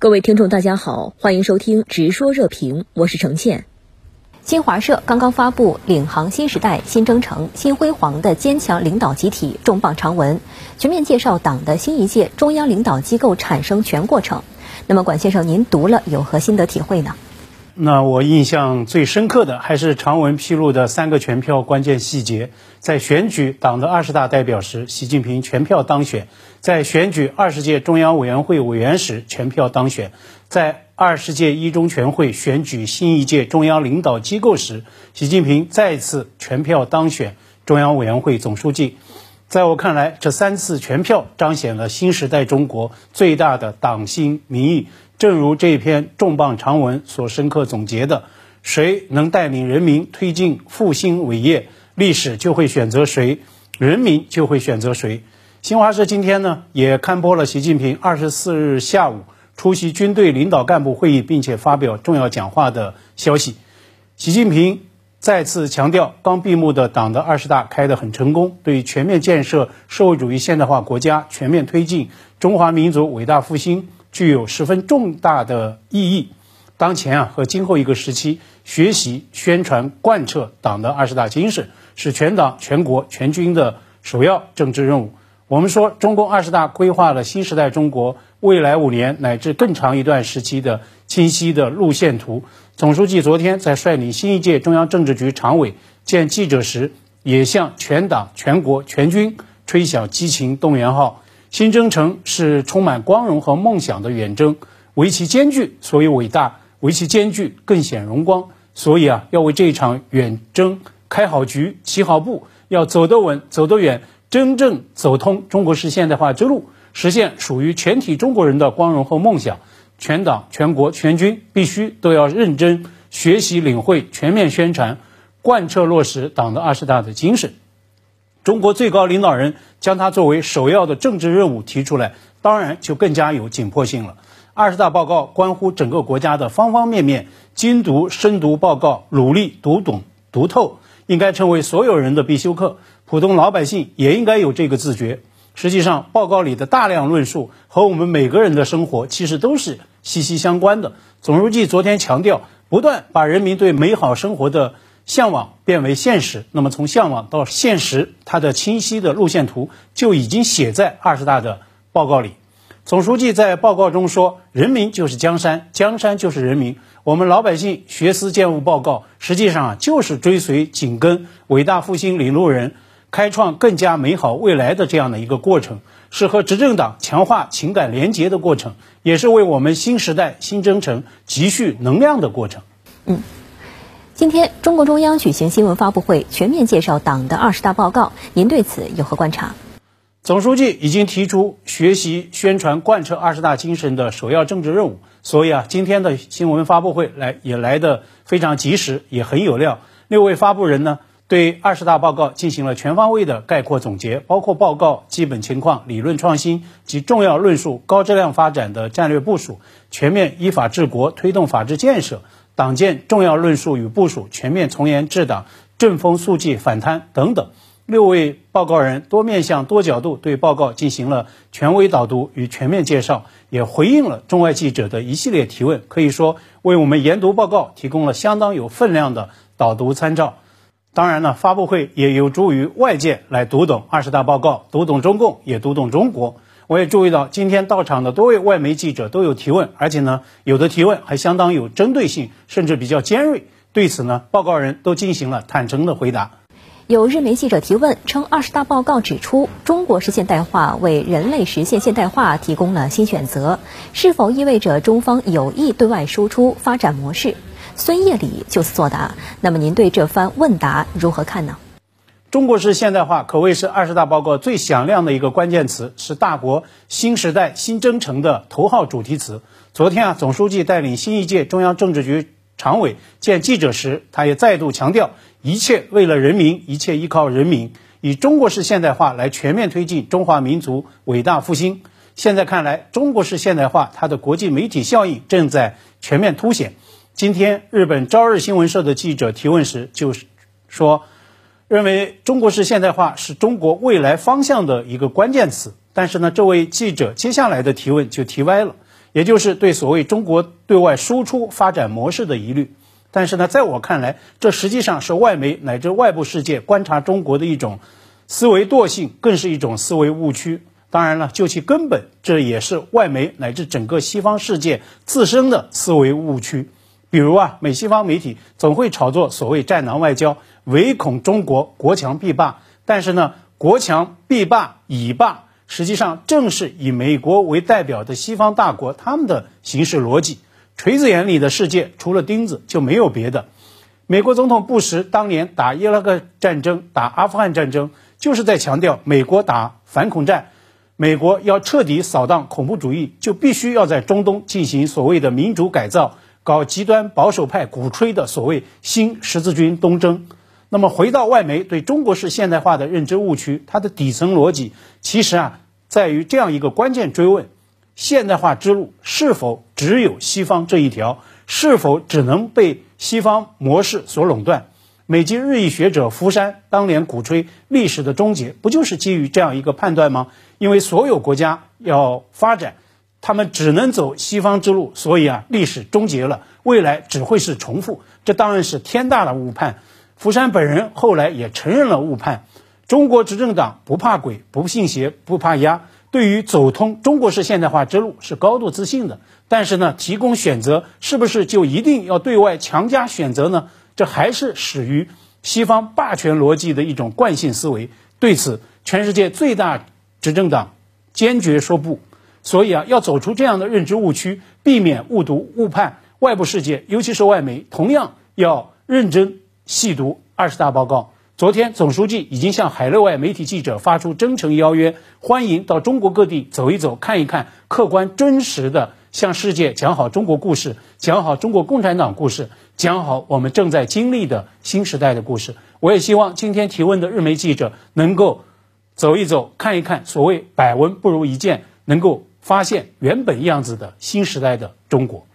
各位听众，大家好，欢迎收听《直说热评》，我是程倩。新华社刚刚发布“领航新时代、新征程、新辉煌”的坚强领导集体重磅长文，全面介绍党的新一届中央领导机构产生全过程。那么，管先生，您读了有何心得体会呢？那我印象最深刻的还是长文披露的三个全票关键细节：在选举党的二十大代表时，习近平全票当选；在选举二十届中央委员会委员时，全票当选；在二十届一中全会选举新一届中央领导机构时，习近平再次全票当选中央委员会总书记。在我看来，这三次全票彰显了新时代中国最大的党心民意。正如这篇重磅长文所深刻总结的：“谁能带领人民推进复兴伟业，历史就会选择谁，人民就会选择谁。”新华社今天呢也刊播了习近平二十四日下午出席军队领导干部会议，并且发表重要讲话的消息。习近平再次强调，刚闭幕的党的二十大开得很成功，对全面建设社会主义现代化国家、全面推进中华民族伟大复兴。具有十分重大的意义。当前啊和今后一个时期，学习、宣传、贯彻党的二十大精神，是全党全国全军的首要政治任务。我们说，中共二十大规划了新时代中国未来五年乃至更长一段时期的清晰的路线图。总书记昨天在率领新一届中央政治局常委见记者时，也向全党全国全军吹响激情动员号。新征程是充满光荣和梦想的远征，为其艰巨，所以伟大；为其艰巨，更显荣光。所以啊，要为这场远征开好局、起好步，要走得稳、走得远，真正走通中国式现代化之路，实现属于全体中国人的光荣和梦想。全党全国全军必须都要认真学习、领会、全面宣传、贯彻落实党的二十大的精神。中国最高领导人将它作为首要的政治任务提出来，当然就更加有紧迫性了。二十大报告关乎整个国家的方方面面，精读深读报告，努力读懂读透，应该成为所有人的必修课。普通老百姓也应该有这个自觉。实际上，报告里的大量论述和我们每个人的生活其实都是息息相关的。总书记昨天强调，不断把人民对美好生活的。向往变为现实，那么从向往到现实，它的清晰的路线图就已经写在二十大的报告里。总书记在报告中说：“人民就是江山，江山就是人民。我们老百姓学思践悟报告，实际上啊，就是追随紧跟伟大复兴领路人，开创更加美好未来的这样的一个过程，是和执政党强化情感连结的过程，也是为我们新时代新征程积蓄能量的过程。”嗯。今天，中共中央举行新闻发布会，全面介绍党的二十大报告。您对此有何观察？总书记已经提出学习、宣传、贯彻二十大精神的首要政治任务，所以啊，今天的新闻发布会来也来得非常及时，也很有料。六位发布人呢，对二十大报告进行了全方位的概括总结，包括报告基本情况、理论创新及重要论述、高质量发展的战略部署、全面依法治国、推动法治建设。党建重要论述与部署，全面从严治党，正风肃纪，反贪等等。六位报告人多面向、多角度对报告进行了权威导读与全面介绍，也回应了中外记者的一系列提问，可以说为我们研读报告提供了相当有分量的导读参照。当然呢，发布会也有助于外界来读懂二十大报告，读懂中共，也读懂中国。我也注意到，今天到场的多位外媒记者都有提问，而且呢，有的提问还相当有针对性，甚至比较尖锐。对此呢，报告人都进行了坦诚的回答。有日媒记者提问称，二十大报告指出，中国式现代化为人类实现现代化提供了新选择，是否意味着中方有意对外输出发展模式？孙业礼就此作答。那么您对这番问答如何看呢？中国式现代化可谓是二十大报告最响亮的一个关键词，是大国新时代新征程的头号主题词。昨天啊，总书记带领新一届中央政治局常委见记者时，他也再度强调，一切为了人民，一切依靠人民，以中国式现代化来全面推进中华民族伟大复兴。现在看来，中国式现代化它的国际媒体效应正在全面凸显。今天，日本朝日新闻社的记者提问时，就是说。认为中国式现代化是中国未来方向的一个关键词，但是呢，这位记者接下来的提问就提歪了，也就是对所谓中国对外输出发展模式的疑虑。但是呢，在我看来，这实际上是外媒乃至外部世界观察中国的一种思维惰性，更是一种思维误区。当然了，就其根本，这也是外媒乃至整个西方世界自身的思维误区。比如啊，美西方媒体总会炒作所谓“战狼外交”，唯恐中国国强必霸。但是呢，国强必霸以霸，实际上正是以美国为代表的西方大国他们的行事逻辑。锤子眼里的世界，除了钉子就没有别的。美国总统布什当年打伊拉克战争、打阿富汗战争，就是在强调美国打反恐战，美国要彻底扫荡恐怖主义，就必须要在中东进行所谓的民主改造，搞极端保守派鼓吹的所谓新十字军东征。那么，回到外媒对中国式现代化的认知误区，它的底层逻辑其实啊，在于这样一个关键追问。现代化之路是否只有西方这一条？是否只能被西方模式所垄断？美籍日裔学者福山当年鼓吹历史的终结，不就是基于这样一个判断吗？因为所有国家要发展，他们只能走西方之路，所以啊，历史终结了，未来只会是重复。这当然是天大的误判。福山本人后来也承认了误判。中国执政党不怕鬼，不信邪，不怕压。对于走通中国式现代化之路是高度自信的，但是呢，提供选择是不是就一定要对外强加选择呢？这还是始于西方霸权逻辑的一种惯性思维。对此，全世界最大执政党坚决说不。所以啊，要走出这样的认知误区，避免误读误判，外部世界，尤其是外媒，同样要认真细读二十大报告。昨天，总书记已经向海内外媒体记者发出真诚邀约，欢迎到中国各地走一走、看一看，客观真实的向世界讲好中国故事，讲好中国共产党故事，讲好我们正在经历的新时代的故事。我也希望今天提问的日媒记者能够走一走、看一看，所谓百闻不如一见，能够发现原本样子的新时代的中国。